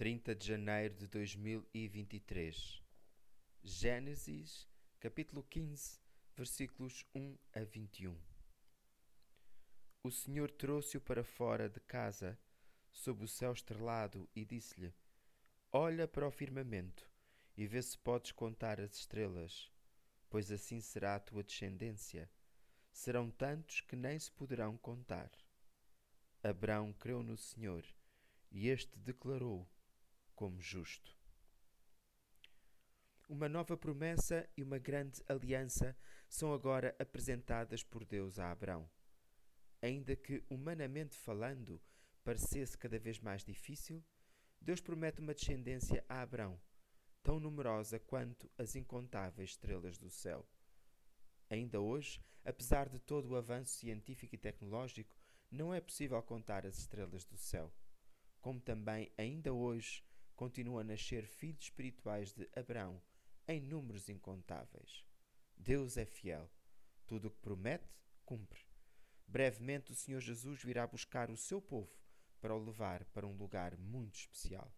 30 de janeiro de 2023. Gênesis, capítulo 15, versículos 1 a 21. O Senhor trouxe-o para fora de casa, sob o céu estrelado, e disse-lhe: Olha para o firmamento e vê se podes contar as estrelas, pois assim será a tua descendência. Serão tantos que nem se poderão contar. Abraão creu no Senhor, e este declarou como justo. Uma nova promessa e uma grande aliança são agora apresentadas por Deus a Abraão. Ainda que, humanamente falando, parecesse cada vez mais difícil, Deus promete uma descendência a Abraão, tão numerosa quanto as incontáveis estrelas do céu. Ainda hoje, apesar de todo o avanço científico e tecnológico, não é possível contar as estrelas do céu. Como também, ainda hoje, continuam a nascer filhos espirituais de Abraão em números incontáveis. Deus é fiel. Tudo o que promete, cumpre. Brevemente o Senhor Jesus virá buscar o seu povo para o levar para um lugar muito especial.